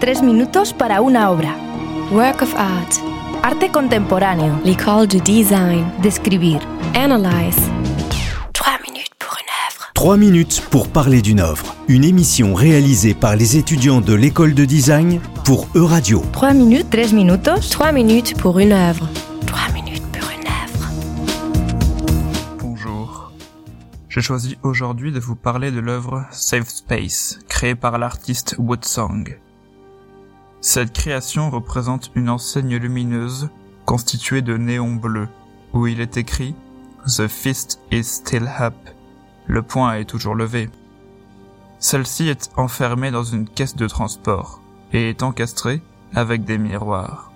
Tres minutos para una obra. Work of art. Arte contemporáneo. L'école du design. Describir. Analyze. Trois minutes pour une œuvre. 3 minutes pour parler d'une œuvre. Une émission réalisée par les étudiants de l'école de design pour Euradio. Trois minutes, tres minutos. Trois minutes pour une œuvre. Trois minutes pour une œuvre. Bonjour. J'ai choisi aujourd'hui de vous parler de l'œuvre Safe Space, créée par l'artiste Woodsong. Cette création représente une enseigne lumineuse constituée de néons bleus, où il est écrit The fist is still up. Le poing est toujours levé. Celle-ci est enfermée dans une caisse de transport et est encastrée avec des miroirs.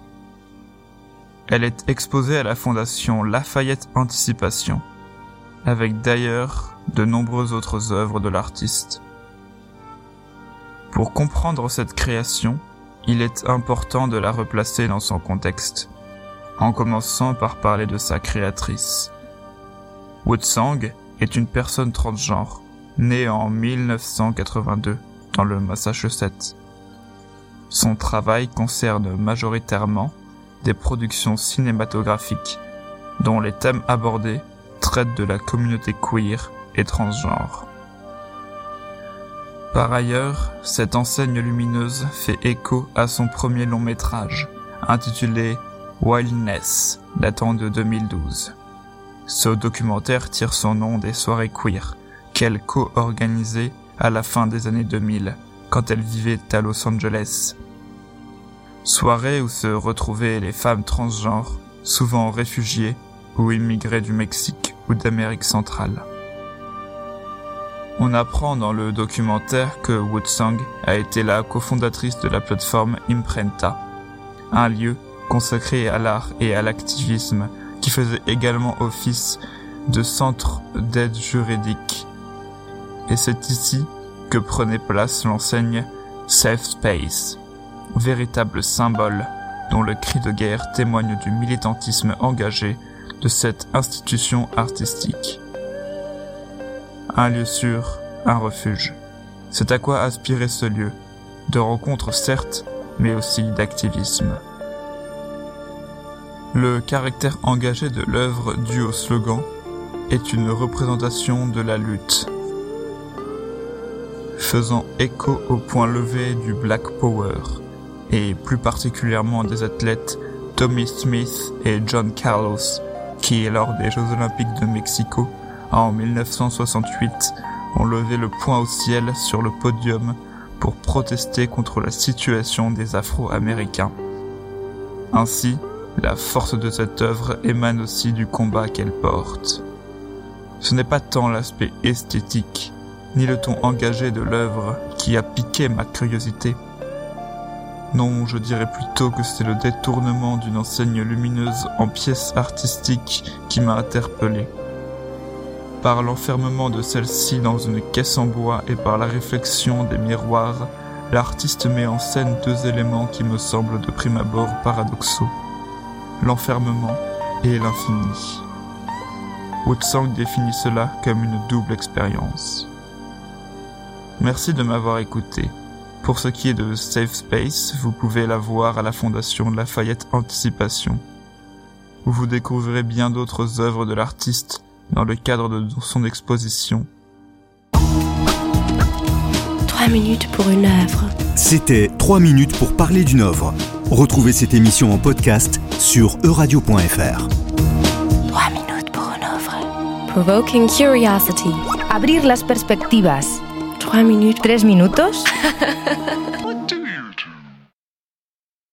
Elle est exposée à la fondation Lafayette Anticipation, avec d'ailleurs de nombreuses autres œuvres de l'artiste. Pour comprendre cette création, il est important de la replacer dans son contexte, en commençant par parler de sa créatrice. Woodsong est une personne transgenre, née en 1982 dans le Massachusetts. Son travail concerne majoritairement des productions cinématographiques dont les thèmes abordés traitent de la communauté queer et transgenre. Par ailleurs, cette enseigne lumineuse fait écho à son premier long métrage, intitulé Wildness, datant de 2012. Ce documentaire tire son nom des soirées queer qu'elle co-organisait à la fin des années 2000, quand elle vivait à Los Angeles. Soirées où se retrouvaient les femmes transgenres, souvent réfugiées ou immigrées du Mexique ou d'Amérique centrale. On apprend dans le documentaire que Woodsong a été la cofondatrice de la plateforme Imprenta, un lieu consacré à l'art et à l'activisme qui faisait également office de centre d'aide juridique. Et c'est ici que prenait place l'enseigne Safe Space, véritable symbole dont le cri de guerre témoigne du militantisme engagé de cette institution artistique. Un lieu sûr, un refuge. C'est à quoi aspirait ce lieu, de rencontres certes, mais aussi d'activisme. Le caractère engagé de l'œuvre dû au slogan est une représentation de la lutte, faisant écho au point levé du Black Power, et plus particulièrement des athlètes Tommy Smith et John Carlos, qui, lors des Jeux Olympiques de Mexico, en 1968, ont levé le poing au ciel sur le podium pour protester contre la situation des Afro-Américains. Ainsi, la force de cette œuvre émane aussi du combat qu'elle porte. Ce n'est pas tant l'aspect esthétique, ni le ton engagé de l'œuvre qui a piqué ma curiosité. Non, je dirais plutôt que c'est le détournement d'une enseigne lumineuse en pièces artistiques qui m'a interpellé. Par l'enfermement de celle-ci dans une caisse en bois et par la réflexion des miroirs, l'artiste met en scène deux éléments qui me semblent de prime abord paradoxaux. L'enfermement et l'infini. Woodsong définit cela comme une double expérience. Merci de m'avoir écouté. Pour ce qui est de Safe Space, vous pouvez la voir à la Fondation Lafayette Anticipation, où vous découvrirez bien d'autres œuvres de l'artiste dans le cadre de son exposition. Trois minutes pour une œuvre. C'était 3 minutes pour parler d'une œuvre. Retrouvez cette émission en podcast sur euradio.fr. Trois minutes pour une œuvre. Provoking curiosity. Abrir las perspectivas. Trois minutes. Tres minutos.